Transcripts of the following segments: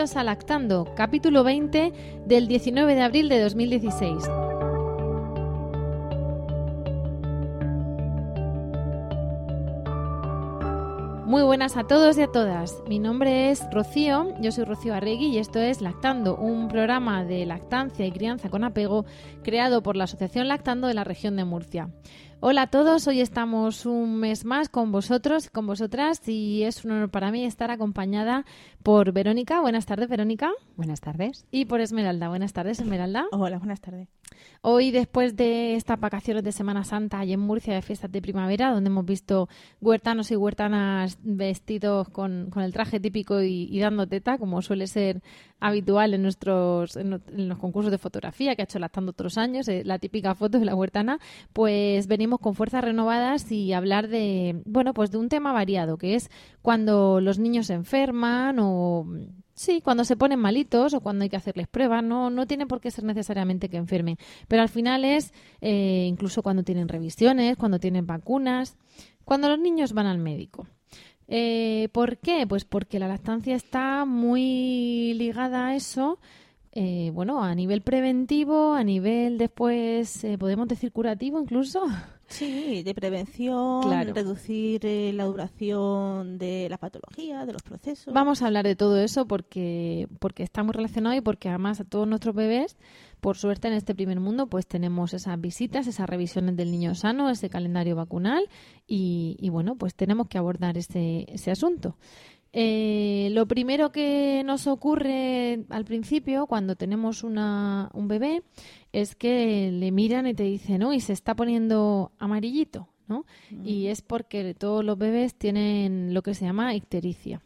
Bienvenidos a Lactando, capítulo 20 del 19 de abril de 2016. Muy buenas a todos y a todas. Mi nombre es Rocío, yo soy Rocío Arregui y esto es Lactando, un programa de lactancia y crianza con apego creado por la Asociación Lactando de la región de Murcia. Hola a todos, hoy estamos un mes más con vosotros, con vosotras y es un honor para mí estar acompañada por Verónica. Buenas tardes, Verónica. Buenas tardes. Y por Esmeralda. Buenas tardes, Esmeralda. Hola, buenas tardes. Hoy, después de estas vacaciones de Semana Santa y en Murcia de fiestas de primavera, donde hemos visto huertanos y huertanas vestidos con, con el traje típico y, dando teta, como suele ser habitual en nuestros en, en los concursos de fotografía que ha hecho Lactando otros años, eh, la típica foto de la huertana, pues venimos con fuerzas renovadas y hablar de, bueno, pues de un tema variado, que es cuando los niños se enferman o Sí, cuando se ponen malitos o cuando hay que hacerles pruebas, no, no tiene por qué ser necesariamente que enfermen, pero al final es eh, incluso cuando tienen revisiones, cuando tienen vacunas, cuando los niños van al médico. Eh, ¿Por qué? Pues porque la lactancia está muy ligada a eso, eh, bueno, a nivel preventivo, a nivel después, eh, podemos decir curativo incluso. Sí, de prevención, Claro. reducir eh, la duración de la patología, de los procesos. Vamos a hablar de todo eso porque, porque está muy relacionado y porque además a todos nuestros bebés, por suerte en este primer mundo, pues tenemos esas visitas, esas revisiones del niño sano, ese calendario vacunal y, y bueno, pues tenemos que abordar ese, ese asunto. Eh, lo primero que nos ocurre al principio, cuando tenemos una, un bebé, es que le miran y te dicen, uy, se está poniendo amarillito, ¿no? Y es porque todos los bebés tienen lo que se llama ictericia.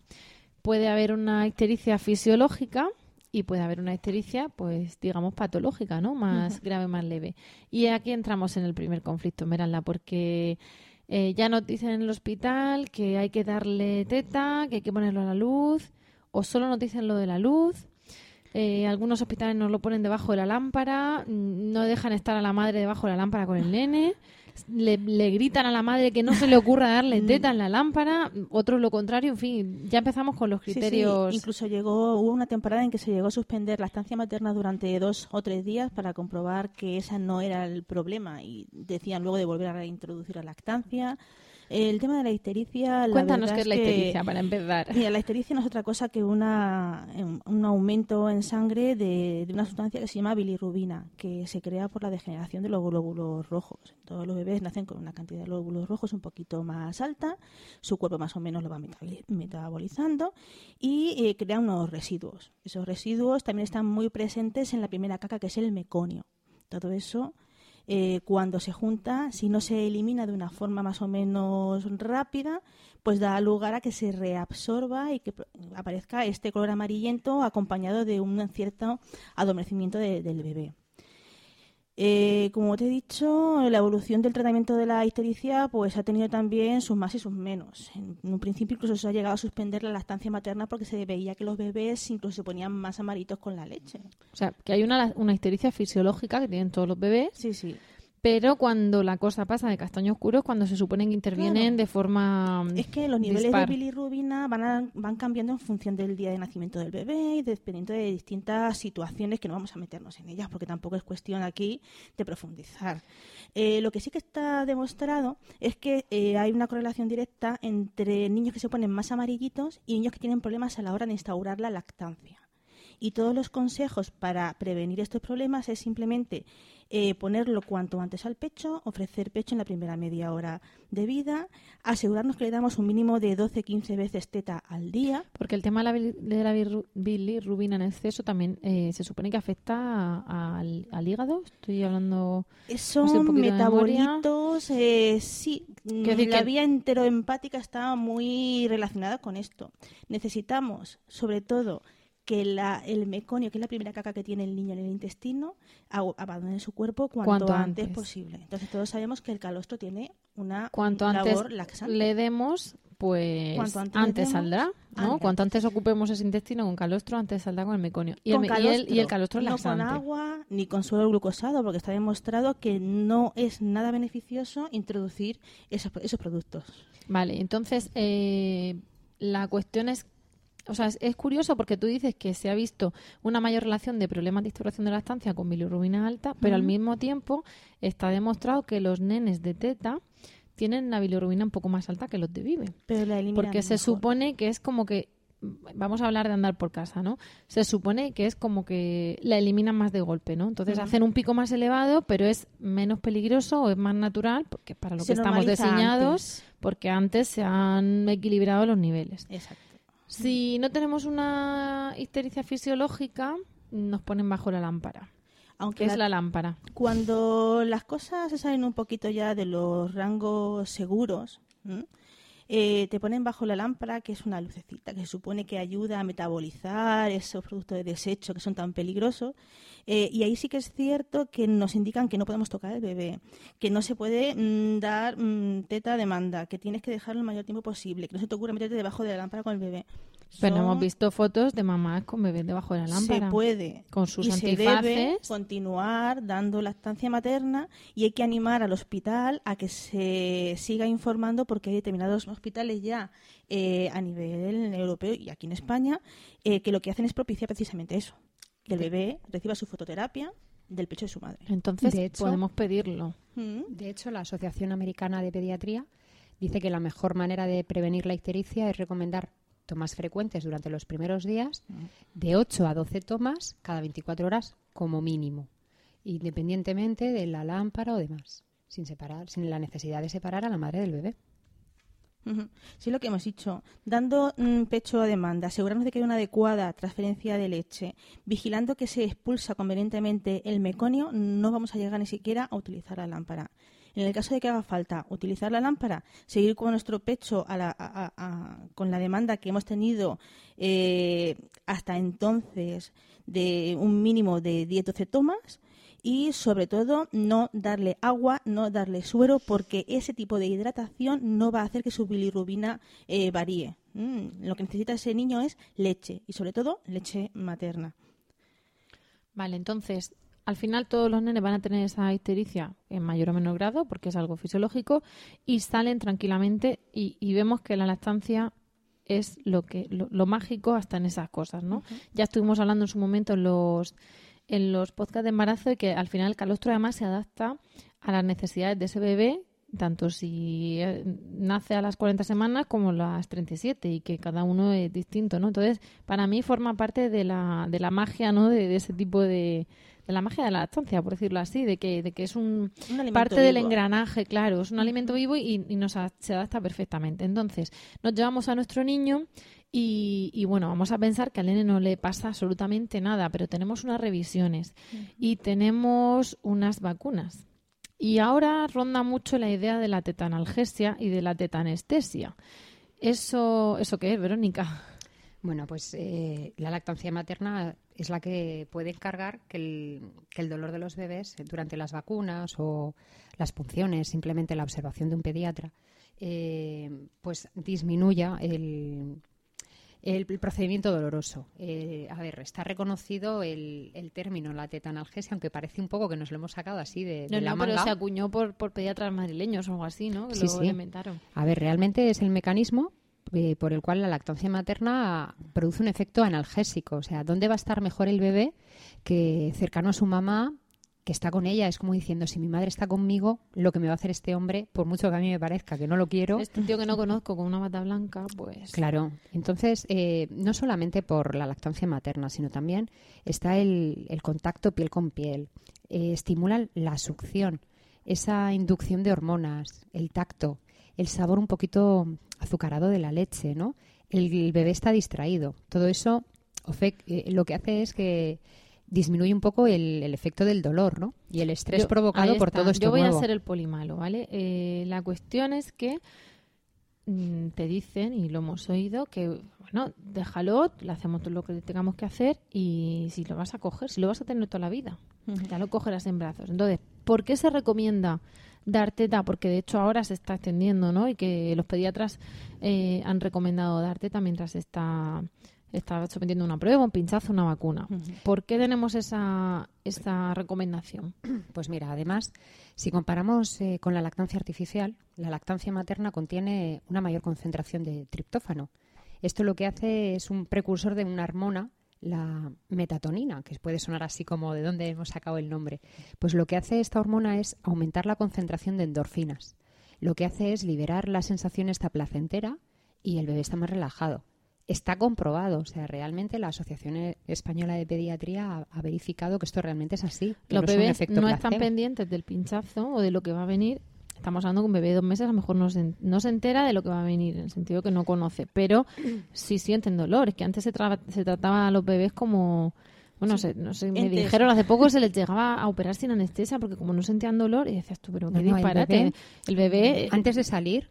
Puede haber una ictericia fisiológica y puede haber una ictericia, pues digamos, patológica, ¿no? Más grave, más leve. Y aquí entramos en el primer conflicto, Meralda, porque eh, ya nos dicen en el hospital que hay que darle teta, que hay que ponerlo a la luz, o solo nos dicen lo de la luz. Eh, algunos hospitales nos lo ponen debajo de la lámpara, mm, no dejan estar a la madre debajo de la lámpara con el nene, le, le gritan a la madre que no se le ocurra darle teta en la lámpara, otros lo contrario, en fin, ya empezamos con los Sí, sí, criterios. Incluso llegó, hubo una temporada en que se llegó a suspender la estancia materna durante dos o tres días para comprobar que esa no era el problema y decían luego de volver a reintroducir la lactancia. El tema de la ictericia. la Cuéntanos qué es la que- ictericia para empezar. Mira, la ictericia no es otra cosa que una, un- un aumento en sangre de, de una sustancia que se llama bilirrubina, que se crea por la degeneración de los glóbulos rojos. Todos los bebés nacen con una cantidad de glóbulos rojos un poquito más alta, su cuerpo más o menos lo va metaboli- metabolizando y eh, crea unos residuos. Esos residuos también están muy presentes en la primera caca, que es el meconio. Todo eso eh, cuando se junta, si no se elimina de una forma más o menos rápida, pues da lugar a que se reabsorba y que aparezca este color amarillento acompañado de un cierto adormecimiento de- del bebé. Eh, como te he dicho, la evolución del tratamiento de la ictericia pues ha tenido también sus más y sus menos. En un principio incluso se ha llegado a suspender la lactancia materna porque se veía que los bebés incluso se ponían más amaritos con la leche. O sea, que hay una, una ictericia fisiológica que tienen todos los bebés, Sí, sí. Pero cuando la cosa pasa de castaño oscuro es cuando se supone que intervienen Claro. de forma Es que los niveles dispar. de bilirrubina van, a- van cambiando en función del día de nacimiento del bebé y dependiendo de distintas situaciones que no vamos a meternos en ellas porque tampoco es cuestión aquí de profundizar. Eh, lo que sí que está demostrado es que eh, hay una correlación directa entre niños que se ponen más amarillitos y niños que tienen problemas a la hora de instaurar la lactancia. Y todos los consejos para prevenir estos problemas es simplemente eh, ponerlo cuanto antes al pecho, ofrecer pecho en la primera media hora de vida, asegurarnos que le damos un mínimo de 12-15 veces teta al día. Porque el tema de la, de la bilirrubina en exceso también eh, se supone que afecta al, hígado. Estoy hablando. Son metabolitos, eh, sí. la vía enteroempática está muy relacionada con esto. Necesitamos, sobre todo, que la, el meconio, que es la primera caca que tiene el niño en el intestino, abandone su cuerpo cuanto, antes. posible. Entonces todos sabemos que el calostro tiene una cuanto antes le demos, pues antes, saldrá, ¿no? Cuanto antes ocupemos ese intestino con calostro, antes saldrá con el meconio. Y, el, y, el, calostro no con agua ni con suelo glucosado, porque está demostrado que no es nada beneficioso introducir esos, esos productos. Vale, entonces eh, la cuestión es o sea, es, curioso porque tú dices que se ha visto una mayor relación de problemas de instauración de la estancia con bilirrubina alta, pero al mismo tiempo está demostrado que los nenes de teta tienen la bilirrubina un poco más alta que los de vive. Pero la Porque se supone que es como que vamos a hablar de andar por casa, ¿no? Se supone que es como que la eliminan más de golpe, ¿no? Entonces hacen un pico más elevado, pero es menos peligroso o es más natural, porque para lo que estamos diseñados, porque antes se han equilibrado los niveles. Exacto. Si no tenemos una histericia fisiológica, nos ponen bajo la lámpara. Aunque es la lámpara. Cuando las cosas se salen un poquito ya de los rangos seguros, eh, te ponen bajo la lámpara, que es una lucecita, que se supone que ayuda a metabolizar esos productos de desecho que son tan peligrosos. Eh, y ahí sí que es cierto que nos indican que no podemos tocar el bebé, que no se puede mm, dar mm, teta de manda, que tienes que dejarlo el mayor tiempo posible, que no se te ocurra meterte debajo de la lámpara con el bebé. Pero hemos visto fotos de mamás con bebés debajo de la lámpara. Se puede. Con sus y antifaces. Se debe continuar dando lactancia materna y hay que animar al hospital a que se siga informando porque hay determinados hospitales ya eh, a nivel europeo y aquí en España eh, que lo que hacen es propiciar precisamente eso. Que el bebé reciba su fototerapia del pecho de su madre. Entonces podemos pedirlo. Mm. De hecho, la Asociación Americana de Pediatría dice que la mejor manera de prevenir la ictericia es recomendar tomas frecuentes durante los primeros días, de 8 a 12 tomas cada 24 horas como mínimo, independientemente de la lámpara o demás, sin separar, sin la necesidad de separar a la madre del bebé. Sí, lo que hemos dicho. Dando mm, pecho a demanda, asegurarnos de que hay una adecuada transferencia de leche, vigilando que se expulsa convenientemente el meconio, no vamos a llegar ni siquiera a utilizar la lámpara. En el caso de que haga falta utilizar la lámpara, seguir con nuestro pecho con la demanda que hemos tenido eh, hasta entonces de un mínimo de 10-12 tomas y sobre todo no darle agua, no darle suero porque ese tipo de hidratación no va a hacer que su bilirrubina eh, varíe. Mm, lo que necesita ese niño es leche y sobre todo leche materna. Vale, entonces al final todos los nenes van a tener esa histericia en mayor o menor grado porque es algo fisiológico y salen tranquilamente y, vemos que la lactancia es lo que lo, mágico hasta en esas cosas, ¿no? Ya estuvimos hablando en su momento en los en los podcasts de embarazo de que al final el calostro además se adapta a las necesidades de ese bebé tanto si eh, nace a las 40 semanas como a las 37 y que cada uno es distinto, ¿no? Entonces, para mí forma parte de la, de la magia, ¿no? de ese tipo de, de la magia de la lactancia, por decirlo así, de que, de que es un, parte del engranaje, claro, es un alimento vivo y, nos se adapta perfectamente. Entonces, nos llevamos a nuestro niño y, bueno, vamos a pensar que al nene no le pasa absolutamente nada, pero tenemos unas revisiones y tenemos unas vacunas. Y ahora ronda mucho la idea de la tetanalgesia y de la tetanestesia. ¿Eso, ¿Eso qué es, Verónica? Bueno, pues eh, la lactancia materna es la que puede encargar que el, dolor de los bebés durante las vacunas o las punciones, simplemente la observación de un pediatra, eh, pues disminuya el, el, procedimiento doloroso. Eh, a ver, está reconocido el, el, término, la tetanalgesia, aunque parece un poco que nos lo hemos sacado así de, no, la no, pero se acuñó por, por pediatras madrileños o algo así, ¿no? Que lo inventaron. A ver, realmente es el mecanismo eh, por el cual la lactancia materna produce un efecto analgésico. O sea, ¿dónde va a estar mejor el bebé que cercano a su mamá que está con ella. Es como diciendo, si mi madre está conmigo, lo que me va a hacer este hombre, por mucho que a mí me parezca que no lo quiero. Este tío que no conozco con una bata blanca, pues. Claro. Entonces, eh, no solamente por la lactancia materna, sino también está el, el contacto piel con piel. Eh, estimula la succión, esa inducción de hormonas, el tacto, el sabor un poquito azucarado de la leche, ¿no? El, bebé está distraído. Todo eso eh, lo que hace es que disminuye un poco el, efecto del dolor, ¿no? Y el estrés provocado por todo esto Yo voy a ser el polimalo, ¿vale? Eh, la cuestión es que mm, te dicen, y lo hemos oído, que, bueno, déjalo, le hacemos todo lo que tengamos que hacer y si lo vas a coger, si lo vas a tener toda la vida, ya lo cogerás en brazos. Entonces, ¿por qué se recomienda dar teta? Porque de hecho ahora se está extendiendo, ¿no? Y que los pediatras eh, han recomendado dar teta mientras está está sometiendo una prueba, un pinchazo, una vacuna. ¿Por qué tenemos esa, esa recomendación? Pues mira, además, si comparamos eh, con la lactancia artificial, la lactancia materna contiene una mayor concentración de triptófano. Esto lo que hace es un precursor de una hormona, la metatonina, que puede sonar así como de dónde hemos sacado el nombre. Pues lo que hace esta hormona es aumentar la concentración de endorfinas. Lo que hace es liberar la sensación esta placentera y el bebé está más relajado está comprobado. O sea, realmente la Asociación Española de Pediatría ha, verificado que esto realmente es así. Los bebés no están pendientes del pinchazo o de lo que va a venir. Estamos hablando que un bebé de dos meses a lo mejor no se, no se entera de lo que va a venir, en el sentido que no conoce, pero sí sienten dolor. Es que antes se, se trataba a los bebés como... Bueno, no sé, me dijeron hace poco se les llegaba a operar sin anestesia porque como no sentían dolor, y decías tú, pero qué disparate. el bebé, antes de salir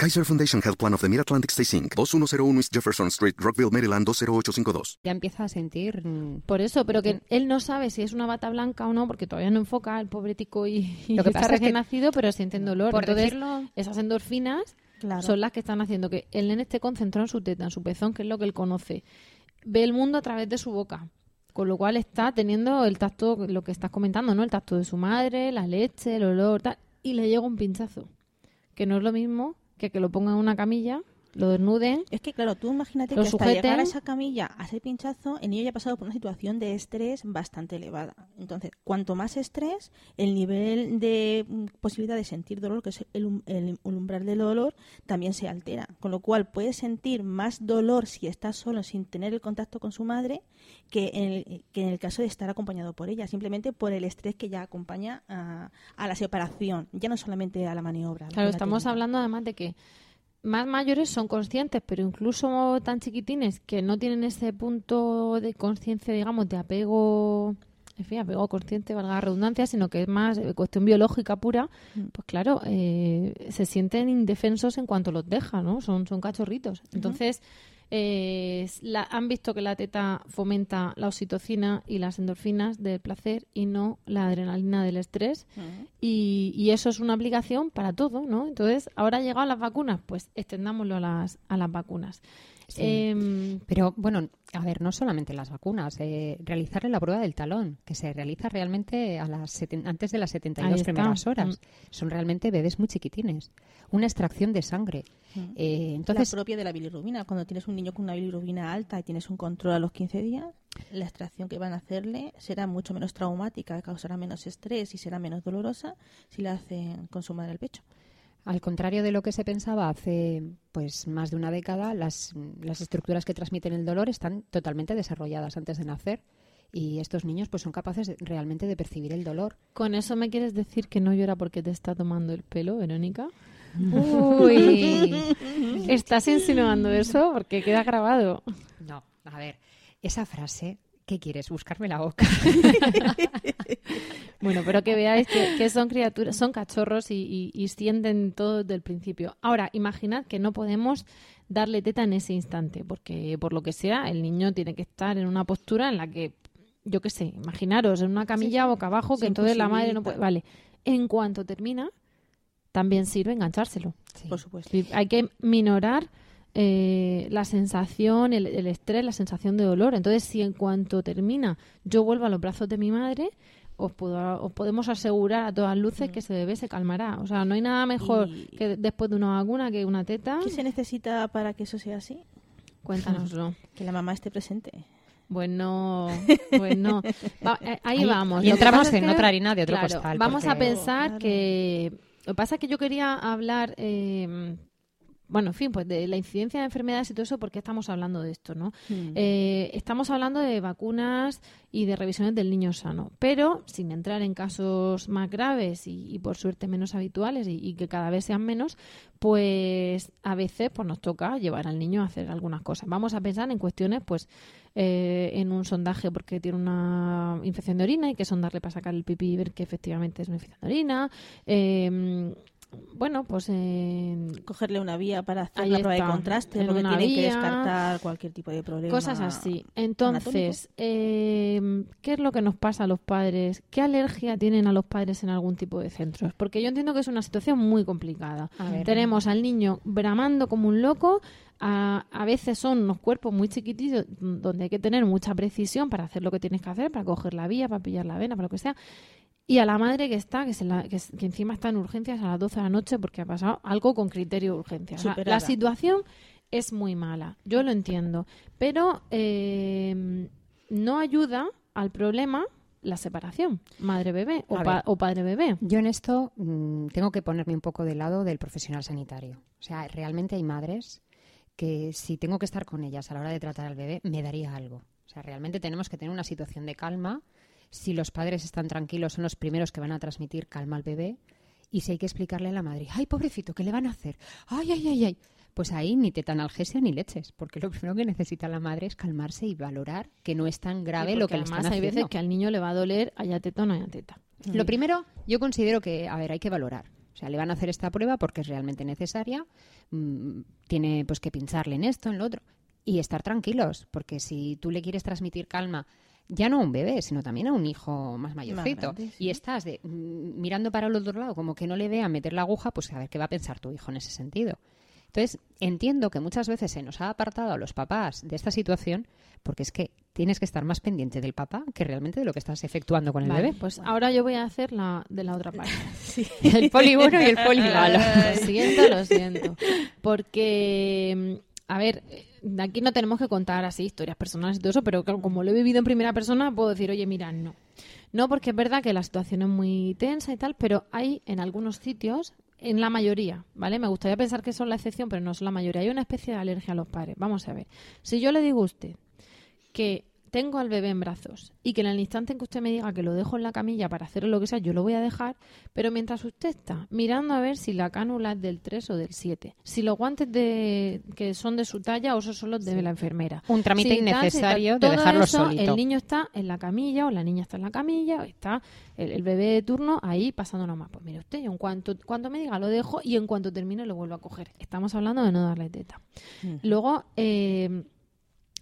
Kaiser Foundation Health Plan of the Mid-Atlantic Stay Inc. 2101 East Jefferson Street, Rockville, Maryland 20852. Ya empieza a sentir... Por eso, pero que él no sabe si es una bata blanca o no, porque todavía no enfoca el pobre tico y, lo que está recién nacido, pero sienten dolor. Por Entonces, decirlo... esas endorfinas son las que están haciendo que el nene esté concentrado en su teta, en su pezón, que es lo que él conoce. Ve el mundo a través de su boca. Con lo cual está teniendo el tacto, lo que estás comentando, ¿no? El tacto de su madre, la leche, el olor, tal, y le llega un pinchazo. Que no es lo mismo que, que lo pongan en una camilla lo desnuden. Es que, claro, tú imagínate que hasta llegar a esa camilla, a ese pinchazo, el niño ya ha pasado por una situación de estrés bastante elevada. Entonces, cuanto más estrés, el nivel de mm, posibilidad de sentir dolor, que es el, el, umbral del dolor, también se altera. Con lo cual, puede sentir más dolor si está solo, sin tener el contacto con su madre, que en el, que en el caso de estar acompañado por ella, simplemente por el estrés que ya acompaña a, a la separación, ya no solamente a la maniobra. Claro, estamos hablando además de que más mayores son conscientes, pero incluso tan chiquitines que no tienen ese punto de conciencia, digamos, de apego, en fin, apego consciente, valga la redundancia, sino que es más cuestión biológica pura, mm. pues claro, eh, se sienten indefensos en cuanto los deja, ¿no? Son, son cachorritos. Entonces, eh, la, han visto que la teta fomenta la oxitocina y las endorfinas del placer y no la adrenalina del estrés. y, y, eso es una aplicación para todo, ¿no? Entonces, ahora ha llegado las vacunas, pues extendámoslo a las, a las vacunas. Em, Pero bueno, a ver, no solamente las vacunas, eh, realizarle la prueba del talón, que se realiza realmente a las antes de las 72 primeras horas. Mm. Son realmente bebés muy chiquitines. Una extracción de sangre. Mm. Eh, entonces, la propia de la bilirrubina. Cuando tienes un niño con una bilirrubina alta y tienes un control a los 15 días, la extracción que van a hacerle será mucho menos traumática, causará menos estrés y será menos dolorosa si la hacen con su madre al pecho. Al contrario de lo que se pensaba hace pues más de una década, las, las estructuras que transmiten el dolor están totalmente desarrolladas antes de nacer y estos niños pues son capaces realmente de percibir el dolor. ¿Con eso me quieres decir que no llora porque te está tomando el pelo, Verónica? Uy, ¿estás insinuando eso? Porque queda grabado. No, a ver, esa frase ¿Qué quieres? ¿Buscarme la boca? bueno, pero que veáis que, son criaturas, son cachorros y, sienten todo desde el principio. Ahora, imaginad que no podemos darle teta en ese instante, porque por lo que sea, el niño tiene que estar en una postura en la que, yo qué sé, imaginaros, en una camilla boca abajo, que entonces la madre no puede. Vale, en cuanto termina, también sirve enganchárselo. Sí. Por supuesto. Y Hay que minorar eh, la sensación, el, el estrés, la sensación de dolor. Entonces, si en cuanto termina yo vuelvo a los brazos de mi madre, os, puedo, os podemos asegurar a todas luces que ese bebé se calmará. O sea, no hay nada mejor Y- que después de una vacuna que una teta. ¿Qué se necesita para que eso sea así? Cuéntanoslo. Que la mamá esté presente. Bueno, bueno. Va- eh, ahí, Ahí- vamos. y entramos en que, otra harina de otro claro, costal, Vamos a pensar Claro. que... Lo que pasa es que yo quería hablar... eh, bueno, en fin, pues de la incidencia de enfermedades y todo eso, ¿por qué estamos hablando de esto, no? Mm. Eh, estamos hablando de vacunas y de revisiones del niño sano, pero sin entrar en casos más graves y, y por suerte menos habituales y, y que cada vez sean menos, pues a veces pues nos toca llevar al niño a hacer algunas cosas. Vamos a pensar en cuestiones, pues eh, en un sondaje porque tiene una infección de orina y que sondarle para sacar el pipí y ver que efectivamente es una infección de orina. Eh, bueno, pues en Cogerle una vía para hacer Ahí la prueba está, de contraste, porque una tienen que descartar cualquier tipo de problema. Cosas así. Entonces, eh, ¿qué es lo que nos pasa a los padres? ¿Qué alergia tienen a los padres en algún tipo de centros? Porque yo entiendo que es una situación muy complicada. Ver. Tenemos al niño bramando como un loco. A, a veces son unos cuerpos muy chiquititos mm, donde hay que tener mucha precisión para hacer lo que tienes que hacer, para coger la vía, para pillar la vena, para lo que sea. Y a la madre que está, que, se la- que, encima está en urgencias a las 12 de la noche porque ha pasado algo con criterio de urgencia. O sea, la situación es muy mala, yo lo entiendo, pero eh, no ayuda al problema la separación, madre-bebé o, pa- o padre-bebé. Yo en esto mm, tengo que ponerme un poco del lado del profesional sanitario. O sea, realmente hay madres que si tengo que estar con ellas a la hora de tratar al bebé, me daría algo. O sea, realmente tenemos que tener una situación de calma. Si los padres están tranquilos, son los primeros que van a transmitir calma al bebé. Y si hay que explicarle a la madre, ay, pobrecito, ¿qué le van a hacer? Ay, ay, ay, ay. Pues ahí ni tetanalgesia ni leches, porque lo primero que necesita la madre es calmarse y valorar que no es tan grave Sí, lo que le además están hay haciendo. veces que al niño le va a doler haya teta o no haya teta. Lo primero, yo considero que, a ver, hay que valorar. O sea, le van a hacer esta prueba porque es realmente necesaria. mm, tiene pues que pincharle en esto, en lo otro. Y estar tranquilos, porque si tú le quieres transmitir calma, ya no a un bebé, sino también a un hijo más mayorcito, grande, sí. y estás de, mm, mirando para el otro lado como que no le vea meter la aguja, pues a ver qué va a pensar tu hijo en ese sentido. Entonces, entiendo que muchas veces se nos ha apartado a los papás de esta situación porque es que tienes que estar más pendiente del papá que realmente de lo que estás efectuando con el Vale, bebé. pues ahora yo voy a hacer la de la otra parte. El poli bueno y el poli malo. Lo siento, lo siento. Porque, mm, a ver, aquí no tenemos que contar así historias personales y todo eso, pero como lo he vivido en primera persona, puedo decir, oye, mira, no. No, porque es verdad que la situación es muy tensa y tal, pero hay en algunos sitios, en la mayoría, ¿vale? Me gustaría pensar que son la excepción, pero no son la mayoría. Hay una especie de alergia a los padres. Vamos a ver. Si yo le digo a usted que tengo al bebé en brazos y que en el instante en que usted me diga que lo dejo en la camilla para hacer lo que sea, yo lo voy a dejar, pero mientras usted está mirando a ver si la cánula es del 3 o del 7, si los guantes de, que son de su talla o esos son los de la enfermera. Un trámite Si innecesario tal, de dejarlo eso, solito. El niño está en la camilla o la niña está en la camilla o está el, el bebé de turno ahí pasando nomás. Pues mire usted, yo en cuanto, cuando me diga lo dejo y en cuanto termine lo vuelvo a coger. Estamos hablando de no darle teta. Luego, eh,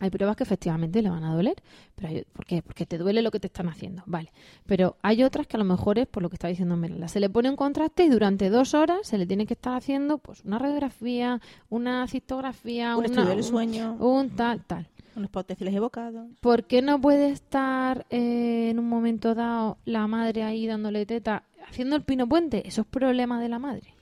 hay pruebas que efectivamente le van a doler. Pero hay- ¿Por qué? Porque te duele lo que te están haciendo. Vale. Pero hay otras que a lo mejor es por lo que está diciendo Merla. Se le pone un contraste y durante dos horas se le tiene que estar haciendo pues una radiografía, una cistografía, Un una- estudio del un- sueño. un tal, tal. Unos potenciales evocados. ¿Por qué no puede estar eh, en un momento dado la madre ahí dándole teta, haciendo el pino puente? Eso es problema de la madre.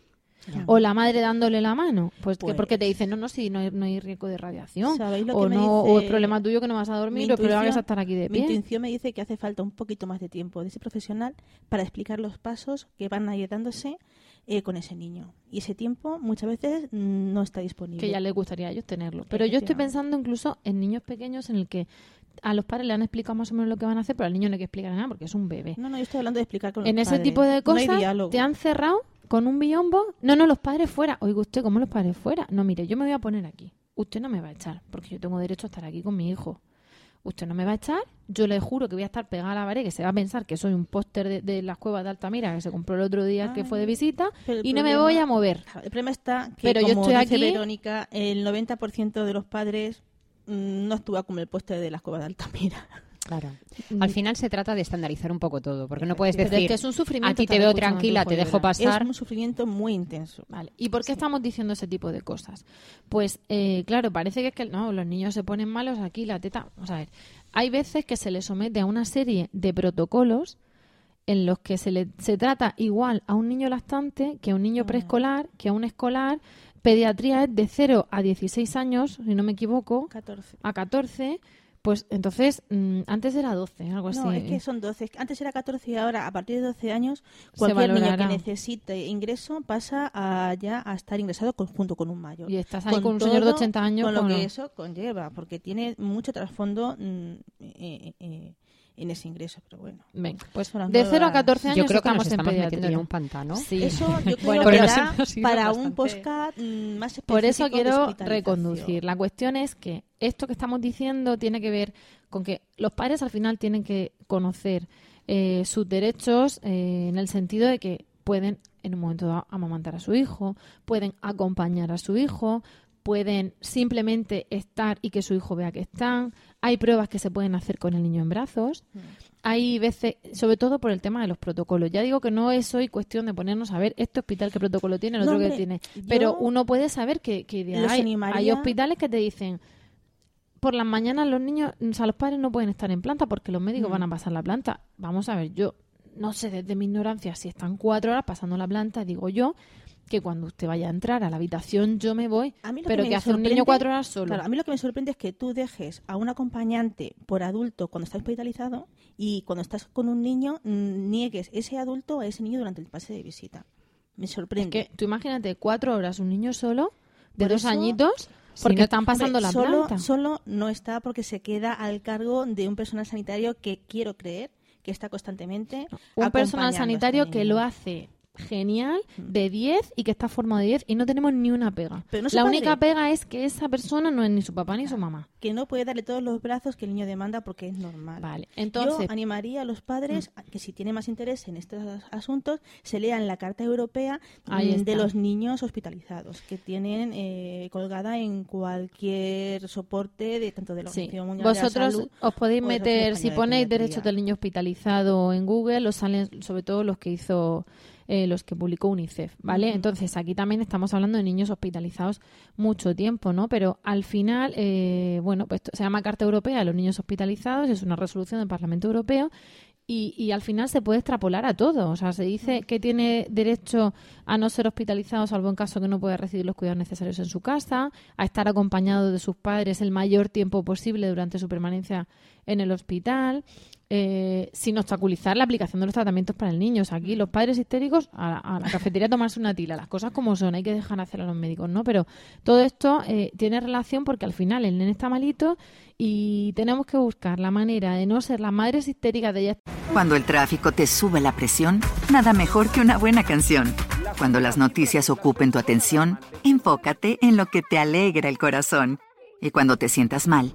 O la madre dándole la mano. Pues, que Pues- porque te dicen, no, no, si no hay, no hay riesgo de radiación. ¿Sabéis lo o que me no, dice o es problema tuyo que no vas a dormir, mi o que vas a estar aquí de Mi pie. intuición me dice que hace falta un poquito más de tiempo de ese profesional para explicar los pasos que van a ir dándose eh, con ese niño. Y ese tiempo muchas veces mm, no está disponible. que ya les gustaría a ellos tenerlo. Pero yo estoy pensando incluso en niños pequeños en el que a los padres le han explicado más o menos lo que van a hacer, pero al niño no hay que explicar nada porque es un bebé. No, no, yo estoy hablando de explicar con los en ese padres. tipo de No cosas diálogo. te han cerrado con un biombo. No, no, los padres fuera. Oiga, usted, ¿cómo los padres fuera? No, mire, yo me voy a poner aquí. Usted no me va a echar, porque yo tengo derecho a estar aquí con mi hijo. Usted no me va a echar. Yo le juro que voy a estar pegada a la pared, que se va a pensar que soy un póster de, de las cuevas de Altamira que se compró el otro día que fue de visita y no me voy a mover. El problema está que, Pero yo como estoy dice aquí- Verónica, el 90% de los padres no actúa como el poste de las cuevas de Altamira. Claro. Al final se trata de estandarizar un poco todo, porque no puedes Pero es decir, que es un sufrimiento aquí te estar veo a tranquila, te de dejo pasar. Es un sufrimiento muy intenso. Vale. ¿Y por qué estamos diciendo ese tipo de cosas? Pues, eh, claro, parece que es que no, los niños se ponen malos aquí, la teta. Vamos a ver. Hay veces que se les somete a una serie de protocolos en los que se le se trata igual a un niño lactante que a un niño preescolar, que a un escolar. Pediatría es de 0 a 16 años, si no me equivoco, 14. a 14. Pues entonces, mm, antes era 12, algo así. No, es que son 12. Antes era 14 y ahora, a partir de 12 años, cualquier niño que necesite ingreso pasa a ya a estar ingresado con- junto con un mayor. Y estás ahí con un señor de 80 años, Con lo que eso conlleva, porque tiene mucho trasfondo mm, eh, eh, en ese ingreso, pero bueno. Venga, pues de 0 a nuevas- 14 años Yo creo que estamos nos en estamos metiendo pediatría. en un pantano. Sí. Eso yo creo Bueno, que da para un bastante. postcard mm, más específico Por eso quiero reconducir. La cuestión es que esto que estamos diciendo tiene que ver con que los padres al final tienen que conocer eh, sus derechos eh, en el sentido de que pueden en un momento dado amamantar a su hijo, pueden acompañar a su hijo, pueden simplemente estar y que su hijo vea que están. Hay pruebas que se pueden hacer con el niño en brazos. Hay veces, sobre todo por el tema de los protocolos. Ya digo que no es hoy cuestión de ponernos a ver este hospital qué protocolo tiene, el No, otro que hombre, tiene. Pero uno puede saber que, que hay, animaría- hay hospitales que te dicen por las mañanas los niños, o sea, los padres no pueden estar en planta porque los médicos Mm. van a pasar la planta. Vamos a ver, yo no sé desde mi ignorancia si están cuatro horas pasando la planta, digo yo que cuando usted vaya a entrar a la habitación yo me voy, A mí lo pero que hace un niño cuatro horas solo. Claro, a mí lo que me sorprende es que tú dejes a un acompañante por adulto cuando está hospitalizado y cuando estás con un niño mm, niegues ese adulto a ese niño durante el pase de visita. Me Es sorprende. que tú imagínate cuatro horas un niño solo de Por dos eso- añitos Si porque no- están pasando Hombre, la solo, planta. Solo no está porque se queda al cargo de un personal sanitario que quiero creer que está constantemente un personal ese sanitario que lo hace genial de 10 y que está formado de 10 y no tenemos ni una pega. Pero no la padre. única pega es que esa persona no es ni su papá ni su mamá. que no puede darle todos los brazos que el niño demanda porque es normal. Vale, entonces- Mm. Yo animaría a los padres a que si tienen más interés en estos asuntos, se lean la Carta Europea mm, de los niños hospitalizados, que tienen eh, colgada en cualquier soporte de tanto de la Sí. Organización Mundial de la Vosotros Salud os podéis de meter, si de ponéis Pediatría. derechos del niño hospitalizado en Google, os salen sobre todo los que hizo, eh, los que publicó UNICEF, ¿vale? Entonces aquí también estamos hablando de niños hospitalizados mucho tiempo, ¿no? Pero al final, eh, bueno, pues se llama Carta Europea de los Niños Hospitalizados, es una resolución del Parlamento Europeo y, y al final se puede extrapolar a todo. O sea, se dice que tiene derecho a no ser hospitalizado, salvo en caso que no pueda recibir los cuidados necesarios en su casa, a estar acompañado de sus padres el mayor tiempo posible durante su permanencia en el hospital, eh, sin obstaculizar la aplicación de los tratamientos para el niño. Aquí los padres histéricos a, la cafetería a tomarse una tila, las cosas como son, hay que dejar hacer a los médicos, ¿no? Pero todo esto eh, tiene relación porque al final el nene está malito y tenemos que buscar la manera de no ser las madres histéricas de ella. Cuando el tráfico te sube la presión, nada mejor que una buena canción. Cuando las noticias ocupen tu atención, enfócate en lo que te alegra el corazón. Y cuando te sientas mal,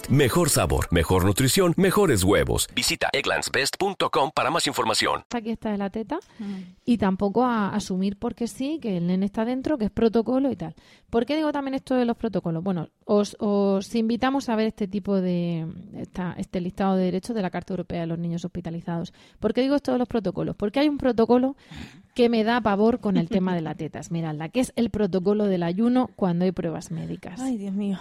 Mejor sabor, mejor nutrición, mejores huevos. Visita egglandsbest.com para más información. Aquí está de la teta y tampoco a asumir porque sí que el nene está dentro, que es protocolo y tal. ¿Por qué digo también esto de los protocolos? Bueno, os, os invitamos a ver este tipo de esta- este listado de derechos de la Carta Europea de los Niños Hospitalizados. ¿Por qué digo esto de los protocolos? Porque hay un protocolo que me da pavor con el tema de la tetas. Miradla, que es el protocolo del ayuno cuando hay pruebas médicas. Ay, Dios mío.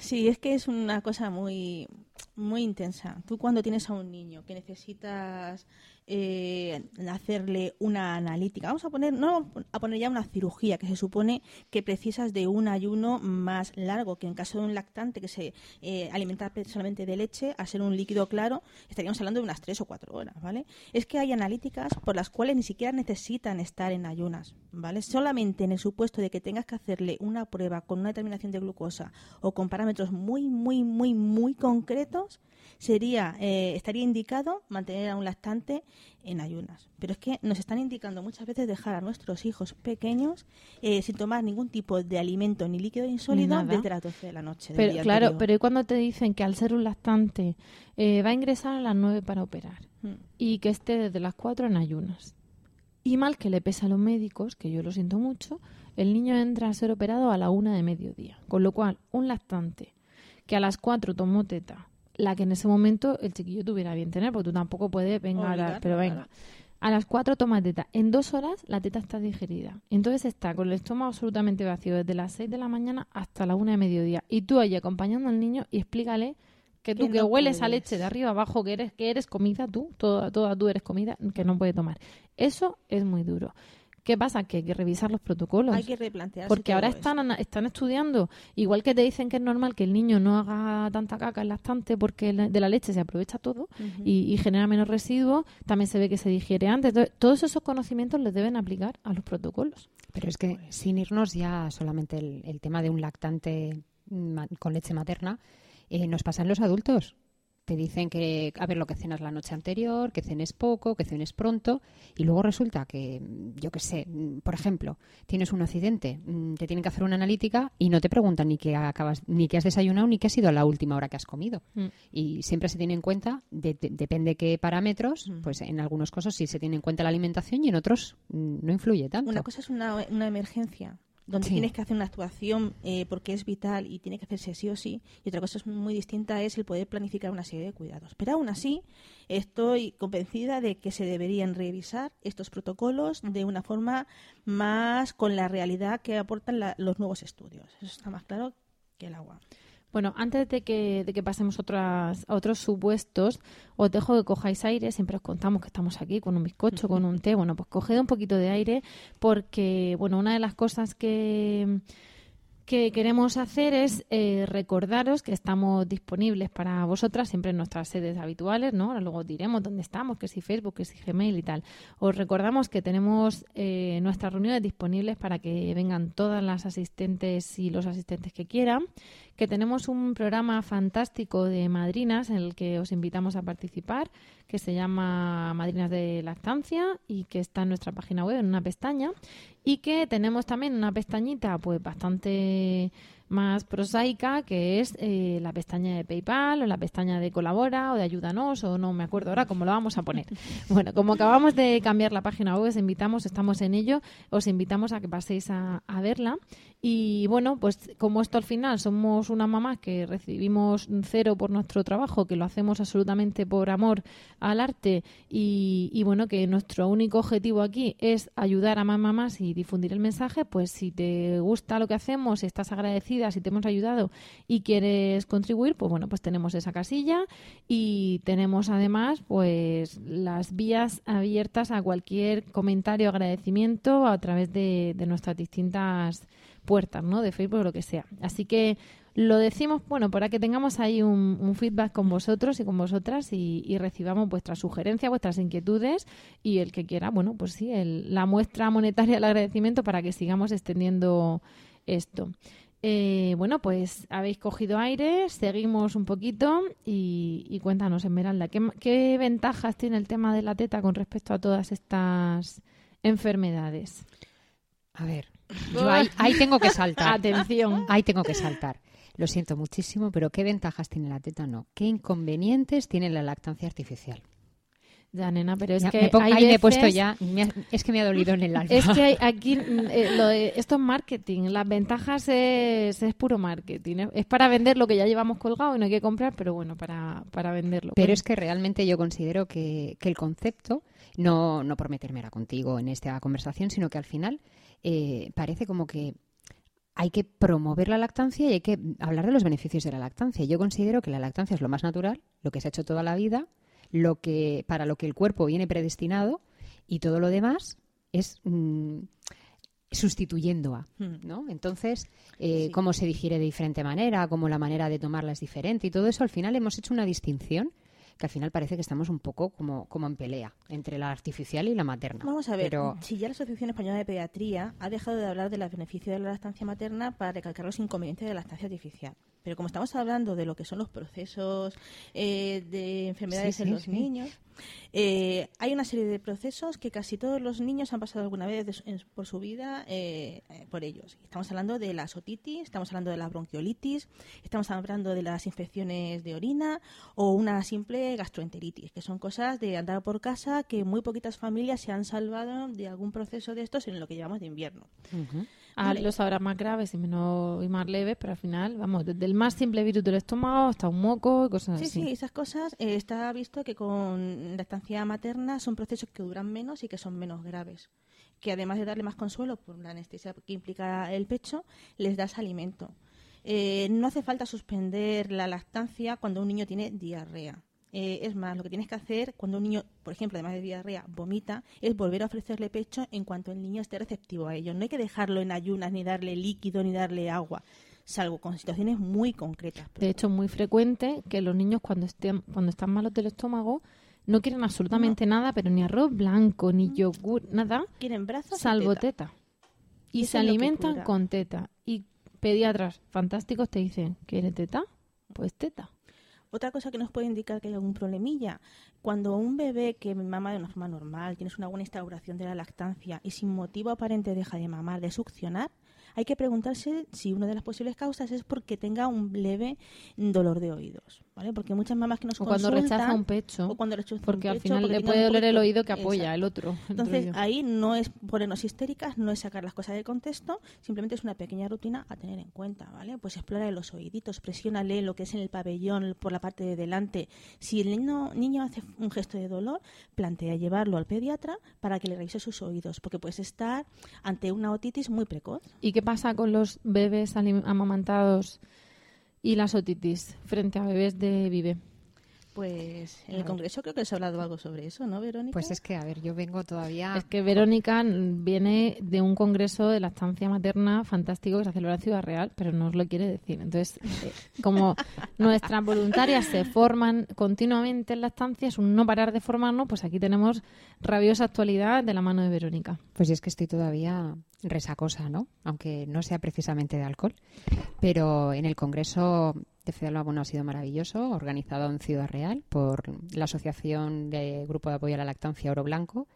Sí, es que es una cosa muy, muy intensa. Tú cuando tienes a un niño que necesitas eh, hacerle una analítica. Vamos a poner, no a poner ya una cirugía que se supone que precisas de un ayuno más largo, que en caso de un lactante que se eh, alimenta solamente de leche, a ser un líquido claro, estaríamos hablando de unas tres o cuatro horas, ¿vale? Es que hay analíticas por las cuales ni siquiera necesitan estar en ayunas, ¿vale? Solamente en el supuesto de que tengas que hacerle una prueba con una determinación de glucosa o con parámetros muy, muy, muy, muy concretos, sería eh, estaría indicado mantener a un lactante en ayunas. Pero es que nos están indicando muchas veces dejar a nuestros hijos pequeños eh, sin tomar ningún tipo de alimento ni líquido insólido desde las 12 de la noche. Pero, claro, pero cuando te dicen que al ser un lactante eh, va a ingresar a las 9 para operar hmm. y que esté desde las 4 en ayunas? Y mal que le pesa a los médicos, que yo lo siento mucho, el niño entra a ser operado a la 1 de mediodía. Con lo cual, un lactante que a las 4 tomó teta, la que en ese momento el chiquillo tuviera bien tener, porque tú tampoco puedes, venga, pero venga. A las 4 tomas teta. En dos horas la teta está digerida. Entonces está con el estómago absolutamente vacío desde las 6 de la mañana hasta la 1 de mediodía. Y tú ahí acompañando al niño y explícale que tú que hueles a leche de arriba abajo, que eres, que eres comida tú, toda, toda tú eres comida, que no puede tomar. Eso es muy duro. ¿Qué pasa? Que hay que revisar los protocolos. Hay que replantearse. Porque ahora están, están estudiando, igual que te dicen que es normal que el niño no haga tanta caca en lactante porque de la leche se aprovecha todo y, genera menos residuos, también se ve que se digiere antes. todos esos conocimientos les deben aplicar a los protocolos. Pero es que sin irnos ya solamente el, tema de un lactante con leche materna, eh, nos pasa en los adultos te dicen que, a ver, lo que cenas la noche anterior, que cenes poco, que cenes pronto, y luego resulta que, yo qué sé, por ejemplo, tienes un accidente, mm, te tienen que hacer una analítica y no te preguntan ni que acabas, ni que has desayunado, ni qué ha sido la última hora que has comido. Mm. Y siempre se tiene en cuenta, depende qué parámetros, mm. pues en algunos casos sí se tiene en cuenta la alimentación y en otros no influye tanto. Una cosa es una, una emergencia donde tienes que hacer una actuación eh, porque es vital y tiene que hacerse sí o sí, y otra cosa muy distinta es el poder planificar una serie de cuidados. Pero aún así, estoy convencida de que se deberían revisar estos protocolos de una forma más con la realidad que aportan los nuevos estudios. Eso está más claro que el agua. Bueno, antes de que, de que pasemos otras, a otros supuestos, os dejo que cojáis aire. Siempre os contamos que estamos aquí con un bizcocho, con un té. Bueno, pues coged un poquito de aire porque, bueno, una de las cosas que que queremos hacer es eh, recordaros que estamos disponibles para vosotras siempre en nuestras sedes habituales, ¿no? Ahora luego diremos dónde estamos, que si Facebook, que si Gmail y tal. Os recordamos que tenemos eh, nuestras reuniones disponibles para que vengan todas las asistentes y los asistentes que quieran, que tenemos un programa fantástico de madrinas en el que os invitamos a participar, que se llama Madrinas de Lactancia y que está en nuestra página web en una pestaña y que tenemos también una pestañita pues bastante más prosaica que es eh, la pestaña de PayPal o la pestaña de colabora o de ayúdanos o no me acuerdo ahora cómo lo vamos a poner. Bueno, como acabamos de cambiar la página web, os invitamos, estamos en ello, os invitamos a que paséis a, a verla y bueno, pues como esto al final somos una mamá que recibimos cero por nuestro trabajo, que lo hacemos absolutamente por amor al arte y, bueno, que nuestro único objetivo aquí es ayudar a más mamás y difundir el mensaje, pues si te gusta lo que hacemos, si estás si te hemos ayudado y quieres contribuir, pues bueno, pues tenemos esa casilla y tenemos además pues las vías abiertas a cualquier comentario, agradecimiento a través de, nuestras distintas puertas, ¿no? De Facebook o lo que sea. Así que lo decimos, bueno, para que tengamos ahí un, feedback con vosotros y con vosotras y, recibamos vuestras sugerencias, vuestras inquietudes y el que quiera, bueno, pues sí, la muestra monetaria del agradecimiento para que sigamos extendiendo esto. Eh, bueno, pues habéis cogido aire, seguimos un poquito y, cuéntanos, Esmeralda, ¿qué, ¿qué ventajas tiene el tema de la teta con respecto a todas estas enfermedades? A ver, ahí, tengo que saltar. Atención. Ahí tengo que saltar. Lo siento muchísimo, pero ¿qué ventajas tiene la teta? No. ¿Qué inconvenientes tiene la lactancia artificial? Ya, nena, pero es que. ahí me he puesto ya. es que me ha dolido en el alma. Es que aquí. Mm, eh, esto es marketing. Las ventajas es, es puro marketing. Es para vender lo que ya llevamos colgado y no hay que comprar, pero bueno, para, para venderlo. Pero es que realmente yo considero que, que el concepto, no, no por meterme ahora contigo en esta conversación, sino que al final eh, parece como que hay que promover la lactancia y hay que hablar de los beneficios de la lactancia. Yo considero que la lactancia es lo más natural, lo que se ha hecho toda la vida, lo que, para lo que el cuerpo viene predestinado y todo lo demás es mm, sustituyendo a, Hmm. ¿no? Entonces, eh, Sí. cómo se digiere de diferente manera, cómo la manera de tomarla es diferente y todo eso al final hemos hecho una distinción que al final parece que estamos un poco como, como en pelea entre la artificial y la materna. Vamos a ver, Pero si ya la Asociación Española de Pediatría ha dejado de hablar de los beneficios de la lactancia materna para recalcar los inconvenientes de la lactancia artificial. Pero como estamos hablando de lo que son los procesos eh, de enfermedades Sí, en sí, los sí. niños, eh, hay una serie de procesos que casi todos los niños han pasado alguna vez de su- en- por su vida eh, eh, por ellos. Estamos hablando de la otitis, estamos hablando de la bronquiolitis, estamos hablando de las infecciones de orina o una simple gastroenteritis, que son cosas de andar por casa que muy poquitas familias se han salvado de algún proceso de estos en lo que llevamos de invierno. Ujú. Ah, Vale. los habrá más graves y menos y más leves, pero al final, vamos, desde el más simple virus del estómago hasta un moco y cosas Sí, así. sí, esas cosas eh, está visto que con lactancia materna son procesos que duran menos y que son menos graves. Que además de darle más consuelo por la anestesia que implica el pecho, les das alimento. Eh, no hace falta suspender la lactancia cuando un niño tiene diarrea. Eh, es más, lo que tienes que hacer cuando un niño, por ejemplo, además de diarrea, vomita, es volver a ofrecerle pecho en cuanto el niño esté receptivo a ello. No hay que dejarlo en ayunas, ni darle líquido, ni darle agua, salvo con situaciones muy concretas. De hecho, es muy frecuente que los niños cuando estén cuando están malos del estómago no quieren absolutamente nada, pero ni arroz blanco, ni yogur, nada, quieren brazos salvo teta. teta. Y se alimentan con teta. Y pediatras fantásticos te dicen, ¿quiere teta? Pues teta. Otra cosa que nos puede indicar que hay algún problemilla, cuando un bebé que mama de una forma normal, tienes una buena instauración de la lactancia y sin motivo aparente deja de mamar, de succionar, hay que preguntarse si una de las posibles causas es porque tenga un leve dolor de oídos, ¿vale? Porque muchas mamás que nos O cuando rechaza un pecho, o cuando rechaza un porque al final porque le puede doler el oído que apoya Exacto. el otro. Entonces, ahí no es ponernos histéricas, no es sacar las cosas del contexto, simplemente es una pequeña rutina a tener en cuenta, ¿vale? Pues explora los oíditos, presiónale lo que es en el pabellón por la parte de delante. Si el niño, niño hace un gesto de dolor, plantea llevarlo al pediatra para que le revise sus oídos, porque puedes estar ante una otitis muy precoz. ¿Y qué pasa con los bebés amamantados y las otitis frente a bebés de vive? Pues en el Congreso creo que se ha hablado algo sobre eso, ¿no, Verónica? Pues es que, a ver, yo vengo todavía... Es que Verónica viene de un congreso de lactancia materna fantástico que se celebra en Ciudad Real, pero no os lo quiere decir. Entonces, eh, como nuestras voluntarias se forman continuamente en lactancia, es un no parar de formarnos, pues aquí tenemos rabiosa actualidad de la mano de Verónica. Pues es que estoy todavía resacosa, ¿no? Aunque no sea precisamente de alcohol. Pero en el Congreso de Fidel bueno, ha sido maravilloso, organizado en Ciudad Real por la Asociación de Grupo de Apoyo a la Lactancia Oro Blanco.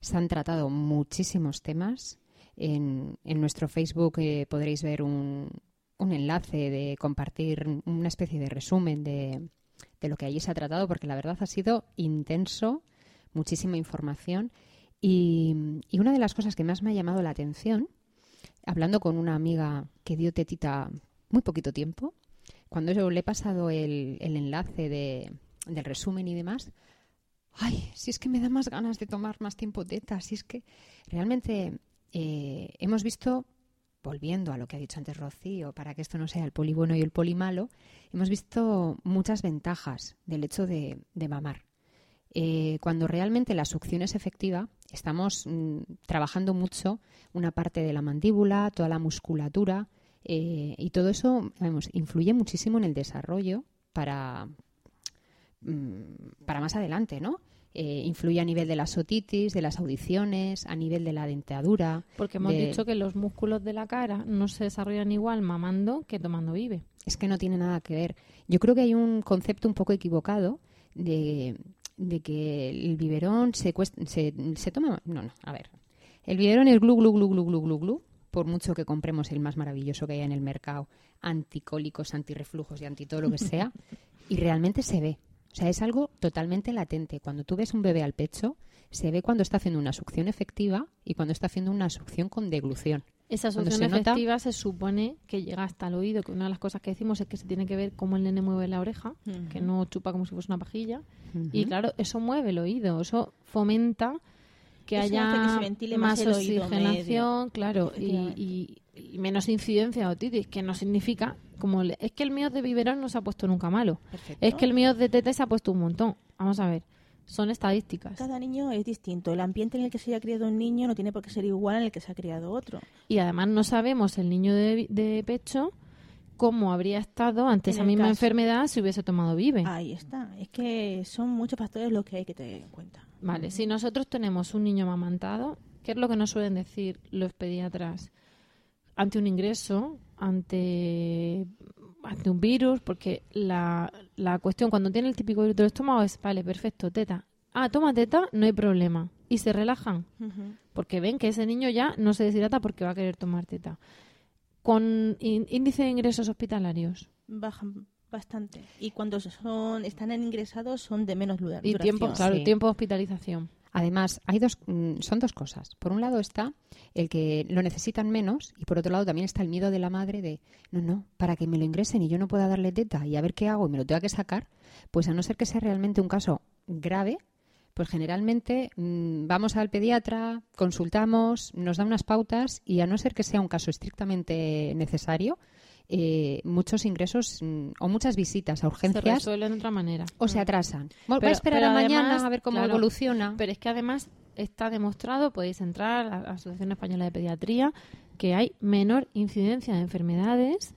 Se han tratado muchísimos temas. En, en nuestro Facebook eh, podréis ver un, un enlace de compartir una especie de resumen de, de lo que allí se ha tratado, porque la verdad ha sido intenso, muchísima información. Y, y una de las cosas que más me ha llamado la atención, hablando con una amiga que dio tetita muy poquito tiempo, cuando yo le he pasado el, el enlace de, del resumen y demás, ay, si es que me da más ganas de tomar más tiempo teta, si es que realmente eh, hemos visto, volviendo a lo que ha dicho antes Rocío, para que esto no sea el poli bueno y el poli malo, hemos visto muchas ventajas del hecho de, de mamar. Eh, cuando realmente la succión es efectiva, estamos mm, trabajando mucho una parte de la mandíbula, toda la musculatura, eh, y todo eso vamos, influye muchísimo en el desarrollo para, mm, para más adelante, ¿no? Eh, influye a nivel de las otitis, de las audiciones, a nivel de la dentadura. Porque hemos de- dicho que los músculos de la cara no se desarrollan igual mamando que tomando vive. Es que no tiene nada que ver. Yo creo que hay un concepto un poco equivocado de, de que el biberón se, cuest- se, se toma... No, no, a ver. El biberón es glu, glu, glu, glu, glu, glu, glu, por mucho que compremos el más maravilloso que haya en el mercado, anticólicos, antirreflujos y anti todo lo que sea, y realmente se ve. O sea, es algo totalmente latente. Cuando tú ves un bebé al pecho, se ve cuando está haciendo una succión efectiva y cuando está haciendo una succión con deglución. Esa succión se nota- efectiva se supone que llega hasta el oído, que una de las cosas que decimos es que se tiene que ver cómo el nene mueve la oreja, que no chupa como si fuese una pajilla. Y claro, eso mueve el oído, eso fomenta que Eso haya hace que se ventile más oxigenación, claro, y, Efectivamente. y- y menos incidencia de otitis, que no significa, como le- es que el mío de biberón no se ha puesto nunca malo, Perfecto. es que el mío de teta se ha puesto un montón. Vamos a ver, son estadísticas. Cada niño es distinto. El ambiente en el que se haya criado un niño no tiene por qué ser igual en el que se ha criado otro. Y además no sabemos el niño de, de pecho cómo habría estado ante En esa misma caso. enfermedad si hubiese tomado Vive. Ahí está. Es que son muchos factores los que hay que tener en cuenta. Vale, si nosotros tenemos un niño amamantado, ¿qué es lo que nos suelen decir los pediatras? Ante un ingreso, ante, ante un virus, porque la, la cuestión cuando tiene el típico virus del estómago es, vale, perfecto, teta. Ah, toma teta, no hay problema. Y se relajan, porque ven que ese niño ya no se deshidrata porque va a querer tomar teta. Con ín- índice de ingresos hospitalarios. Bajan bastante. Y cuando son están en ingresados son de menos dura- Y tiempo, claro, Sí. tiempo de hospitalización. Además, hay dos, mm, son dos cosas. Por un lado está el que lo necesitan menos y por otro lado también está el miedo de la madre de, no, no, para que me lo ingresen y yo no pueda darle teta y a ver qué hago y me lo tenga que sacar, pues a no ser que sea realmente un caso grave, pues generalmente mm, vamos al pediatra, consultamos, nos da unas pautas y a no ser que sea un caso estrictamente necesario, eh, muchos ingresos mm, o muchas visitas a Se urgencias resuelven de otra manera. o se atrasan. Voy a Pero- esperar pero a mañana a ver cómo claro, evoluciona. Pero es que además está demostrado, podéis entrar a la Asociación Española de Pediatría, que hay menor incidencia de enfermedades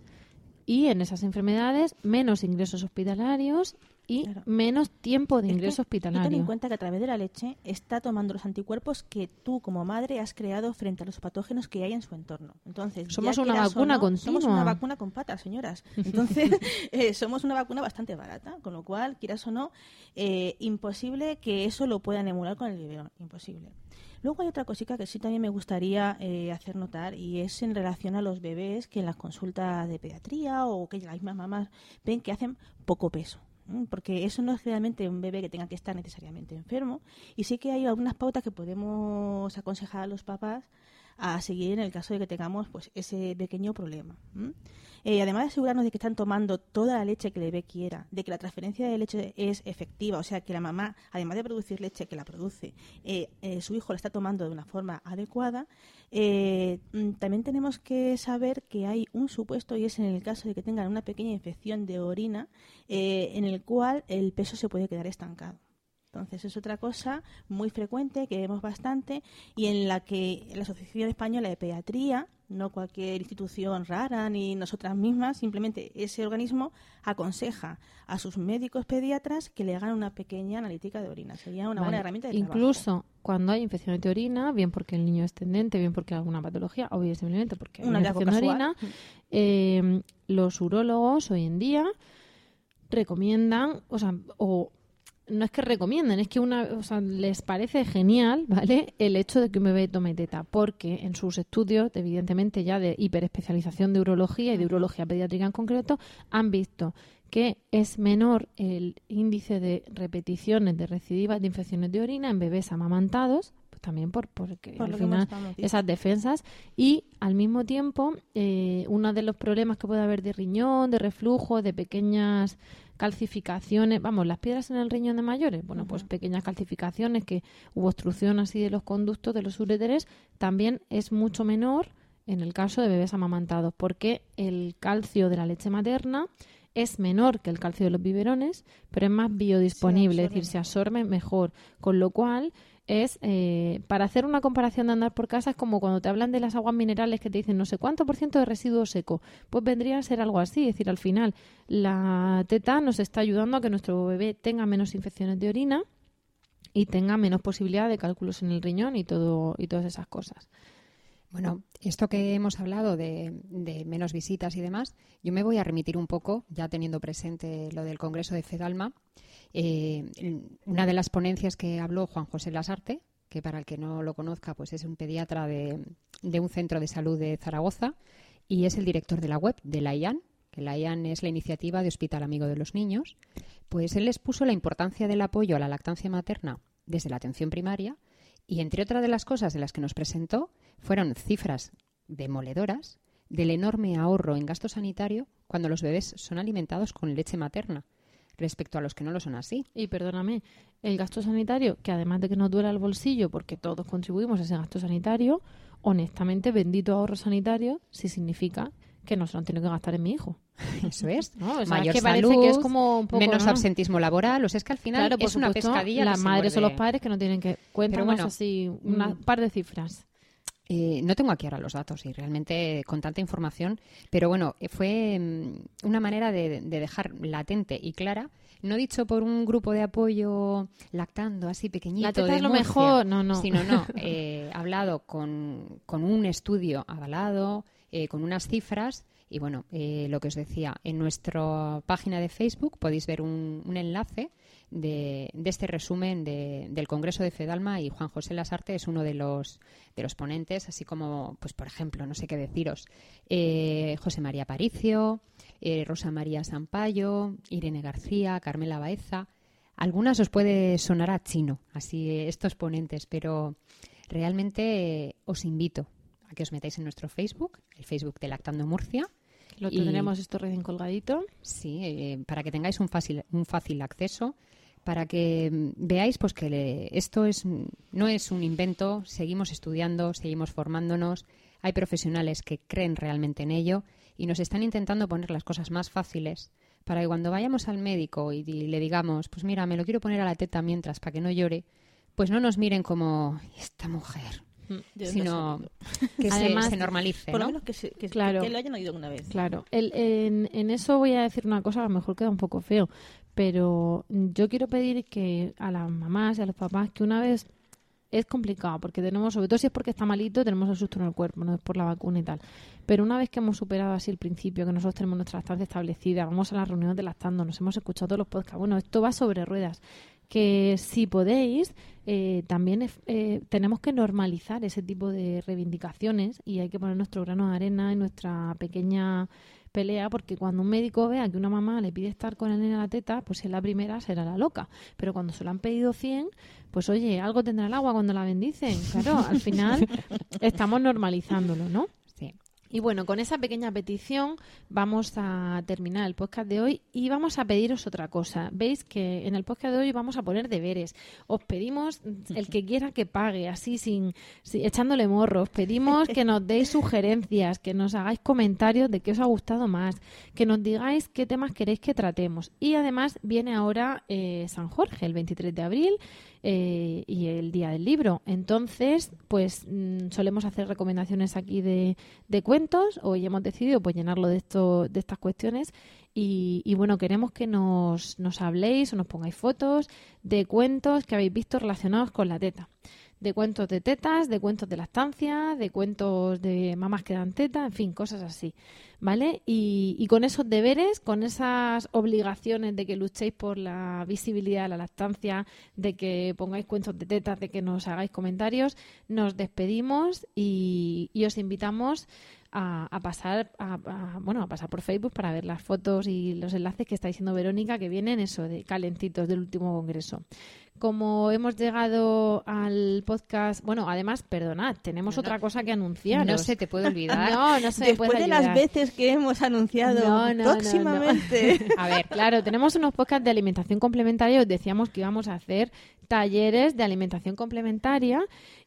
y en esas enfermedades menos ingresos hospitalarios y Claro. menos tiempo de Es que ingreso tú Ten en hospitalario. cuenta que a través de la leche está tomando los anticuerpos que tú como madre has creado frente a los patógenos que hay en su entorno. Entonces, Somos una vacuna no, Somos continua. una vacuna con patas, señoras. Entonces, eh, somos una vacuna bastante barata, con lo cual, quieras o no, eh, imposible que eso lo puedan emular con el biberón. Imposible. Luego hay otra cosita que sí también me gustaría eh, hacer notar y es en relación a los bebés que en las consultas de pediatría o que las mismas mamás ven que hacen poco peso. Porque eso no es realmente un bebé que tenga que estar necesariamente enfermo. Y sí que hay algunas pautas que podemos aconsejar a los papás a seguir en el caso de que tengamos pues ese pequeño problema. ¿m? Eh, además de asegurarnos de que están tomando toda la leche que el bebé quiera, de que la transferencia de leche es efectiva, o sea que la mamá, además de producir leche que la produce, eh, eh, su hijo la está tomando de una forma adecuada, mm, también tenemos que saber que hay un supuesto y es en el caso de que tengan una pequeña infección de orina en el cual el peso se puede quedar estancado. Entonces es otra cosa muy frecuente que vemos bastante y en la que la Asociación Española de Pediatría, no cualquier institución rara ni nosotras mismas, simplemente ese organismo aconseja a sus médicos pediatras que le hagan una pequeña analítica de orina. Sería una Vale. buena herramienta de trabajo. Incluso cuando hay infecciones de orina, bien porque el niño es tendente, bien porque hay alguna patología, o bien simplemente porque hay Un una infección de orina, eh, los urólogos hoy en día recomiendan, o sea, o no es que recomienden, es que una, o sea, les parece genial, ¿vale? El hecho de que un bebé tome teta, porque en sus estudios, evidentemente ya de hiperespecialización de urología y de urología pediátrica en concreto, han visto que es menor el índice de repeticiones de recidivas de infecciones de orina en bebés amamantados, pues también por porque Por al final esas defensas y al mismo tiempo eh, uno de los problemas que puede haber de riñón, de reflujo, de pequeñas calcificaciones, vamos, las piedras en el riñón de mayores, bueno, pues pequeñas calcificaciones que hubo obstrucción así de los conductos de los uréteres, también es mucho menor en el caso de bebés amamantados, porque el calcio de la leche materna es menor que el calcio de los biberones, pero es más biodisponible, es decir, se absorbe mejor, con lo cual es eh, para hacer una comparación de andar por casa es como cuando te hablan de las aguas minerales que te dicen no sé cuánto por ciento de residuo seco pues vendría a ser algo así es decir al final la teta nos está ayudando a que nuestro bebé tenga menos infecciones de orina y tenga menos posibilidad de cálculos en el riñón y todo y todas esas cosas Bueno, esto que hemos hablado de, de menos visitas y demás, yo me voy a remitir un poco, ya teniendo presente lo del Congreso de FEDALMA. Eh, una de las ponencias que habló Juan José Lasarte, que para el que no lo conozca, pues es un pediatra de, un centro de salud de Zaragoza y es el director de la web de la IAN, que la IAN es la iniciativa de Hospital Amigo de los Niños, pues él les puso la importancia del apoyo a la lactancia materna desde la atención primaria y entre otras de las cosas de las que nos presentó fueron cifras demoledoras del enorme ahorro en gasto sanitario cuando los bebés son alimentados con leche materna respecto a los que no lo son así. y perdóname el gasto sanitario que además de que nos duela el bolsillo porque todos contribuimos a ese gasto sanitario honestamente bendito ahorro sanitario si significa que no se lo tiene que gastar en mi hijo. Eso es. ¿no? O sea, Mayor es que parece salud, que es como un poco, menos ¿no? absentismo laboral. O sea, es que al final Claro, por es una supuesto, pescadilla. Las madres o los padres que no tienen que... Cuéntanos bueno, así un mm, par de cifras. Eh, no tengo aquí ahora los datos y realmente con tanta información, pero bueno, eh, fue mm, una manera de, de dejar latente y clara, no dicho por un grupo de apoyo lactando así pequeñito. La teta es lo Murcia, mejor, no, no. Sino, no, eh, hablado con, con un estudio avalado, eh, con unas cifras. Y bueno, eh, lo que os decía, en nuestra página de Facebook podéis ver un, un enlace de, de este resumen de- del Congreso de Fedalma y Juan José Lasarte es uno de los, de los ponentes, así como, pues por ejemplo, no sé qué deciros, eh, José María Paricio, eh, Rosa María Sampaio, Irene García, Carmela Baeza. Algunas os puede sonar a chino, así eh, estos ponentes, pero realmente eh, os invito a que os metáis en nuestro Facebook, el Facebook de Lactando Murcia. Lo y- tendremos esto recién colgadito. Sí, eh, para que tengáis un fácil, un fácil acceso, para que mm, veáis pues que le- esto es mm, no es un invento, seguimos estudiando, seguimos formándonos, hay profesionales que creen realmente en ello y nos están intentando poner las cosas más fáciles para que cuando vayamos al médico y, le digamos, pues mira, me lo quiero poner a la teta mientras para que no llore, pues no nos miren como esta mujer, ¿De dónde sino que se- Además, se, normalice, Por lo ¿no? menos que, se- que- Claro. que lo hayan oído una vez. Claro, el- en, en eso voy a decir una cosa, a lo mejor queda un poco feo, pero yo quiero pedir que a las mamás y a los papás que una vez es complicado, porque tenemos, sobre todo si es porque está malito, tenemos el susto en el cuerpo, no es por la vacuna y tal. Pero una vez que hemos superado así el principio, que nosotros tenemos nuestra estancia establecida, vamos a las reuniones de lactando, nos hemos escuchado todos los podcasts, bueno, esto va sobre ruedas. Que si podéis, eh, también eh, tenemos que normalizar ese tipo de reivindicaciones y hay que poner nuestro grano de arena en nuestra pequeña pelea porque cuando un médico vea que una mamá le pide estar con el nene a la teta, pues en la primera será la loca. Pero cuando se lo han pedido 100, pues oye, algo tendrá el agua cuando la bendicen. Claro, al final estamos normalizándolo, ¿no? Y bueno, con esa pequeña petición vamos a terminar el podcast de hoy y vamos a pediros otra cosa. Veis que en el podcast de hoy vamos a poner deberes. Os pedimos el que quiera que pague, así sin, sin- echándole morros. Pedimos que nos deis sugerencias, que nos hagáis comentarios de qué os ha gustado más, que nos digáis qué temas queréis que tratemos. Y además viene ahora eh, San Jorge, el 23 de abril, eh, y el día del libro. Entonces, pues mm, solemos hacer recomendaciones aquí de, de cuentos. Hoy hemos decidido pues llenarlo de esto, de estas cuestiones. Y, y, bueno, queremos que nos, nos habléis o nos pongáis fotos de cuentos que habéis visto relacionados con la teta. De cuentos de tetas, de cuentos de lactancia, de cuentos de mamás que dan teta, en fin, cosas así. ¿Vale? Y, con esos deberes, con esas obligaciones de que luchéis por la visibilidad de la lactancia, de que pongáis cuentos de tetas, de que nos hagáis comentarios, nos despedimos y os invitamos a, a pasar a, a- bueno a pasar por Facebook para ver las fotos y los enlaces que está diciendo Verónica que vienen eso de calentitos del último congreso. Como hemos llegado al podcast, bueno, además, perdonad, tenemos No, otra cosa que anunciar. No se te puede olvidar. No, no se Después puede de las veces que hemos anunciado no, próximamente. A ver, claro, tenemos unos podcasts de alimentación complementaria. Os decíamos que íbamos a hacer talleres de alimentación complementaria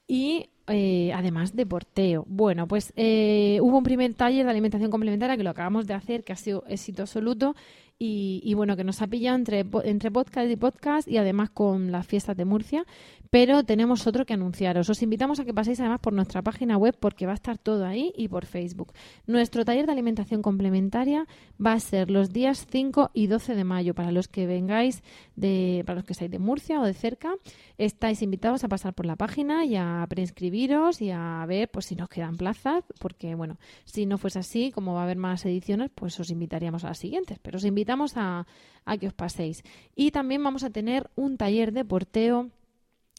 y eh, además de porteo. Bueno, pues eh, hubo un primer taller de alimentación complementaria que lo acabamos de hacer, que ha sido éxito absoluto. Y, y bueno, que nos ha pillado entre, entre podcast y podcast y además con las fiestas de Murcia. Pero tenemos otro que anunciaros. Os invitamos a que paséis además por nuestra página web porque va a estar todo ahí y por Facebook. Nuestro taller de alimentación complementaria va a ser los días 5 y 12 de mayo. Para los que vengáis, de, para los que estáis de Murcia o de cerca, estáis invitados a pasar por la página y a preinscribiros y a ver pues si nos quedan plazas. Porque bueno, si no fuese así, como va a haber más ediciones, pues os invitaríamos a las siguientes. Pero os invitamos a, a que os paséis. Y también vamos a tener un taller de porteo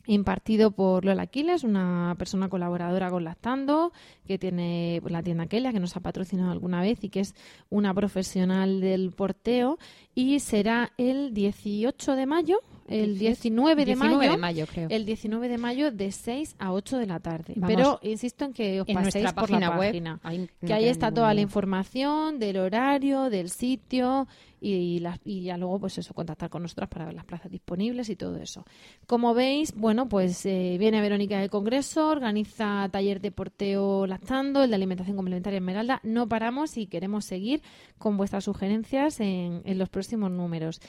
impartido por Lola Aquiles, una persona colaboradora con Lactando, que tiene la tienda Kelia, que nos ha patrocinado alguna vez y que es una profesional del porteo. Y será el 18 de mayo, el 19 de 19 mayo. de mayo, creo. El 19 de mayo de 6 a 8 de la tarde. Vamos. Pero insisto en que os En paséis nuestra por la página web, página. ahí no que ahí está ningún toda la información del horario, del sitio y, las- y ya luego pues eso, contactar con nosotras para ver las plazas disponibles y todo eso. Como veis, bueno, pues eh, viene Verónica del Congreso, organiza taller de porteo lactando, el de alimentación complementaria Esmeralda. No paramos y queremos seguir con vuestras sugerencias en, en los próximos números.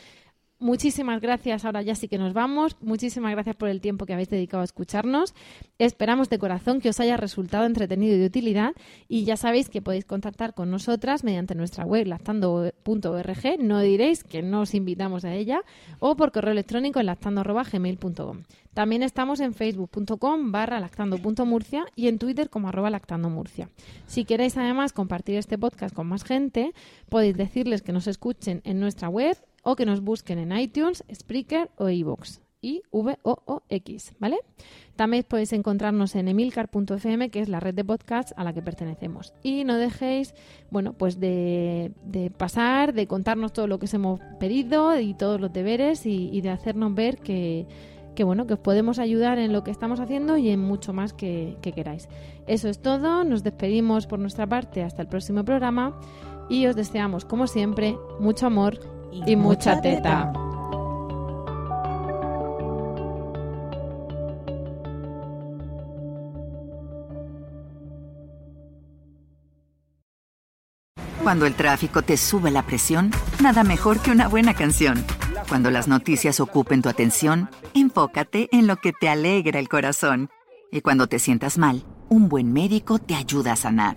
Muchísimas gracias. Ahora ya sí que nos vamos. Muchísimas gracias por el tiempo que habéis dedicado a escucharnos. Esperamos de corazón que os haya resultado entretenido y de utilidad. Y ya sabéis que podéis contactar con nosotras mediante nuestra web lactando.org. No diréis que no os invitamos a ella. O por correo electrónico en lactando.gmail.com. También estamos en facebook.com barra lactando.murcia y en Twitter como arroba lactandomurcia. Si queréis además compartir este podcast con más gente, podéis decirles que nos escuchen en nuestra web o que nos busquen en iTunes, Spreaker o iVoox. I V O O X, ¿vale? También podéis encontrarnos en emilcar.fm, que es la red de podcasts a la que pertenecemos. Y no dejéis, bueno, pues de, de pasar, de contarnos todo lo que os hemos pedido y todos los deberes y, y de hacernos ver que, que, bueno, que os podemos ayudar en lo que estamos haciendo y en mucho más que, que queráis. Eso es todo, nos despedimos por nuestra parte hasta el próximo programa y os deseamos, como siempre, mucho amor y, mucha teta. Cuando el tráfico te sube la presión, nada mejor que una buena canción. Cuando las noticias ocupen tu atención, enfócate en lo que te alegra el corazón. Y cuando te sientas mal, un buen médico te ayuda a sanar.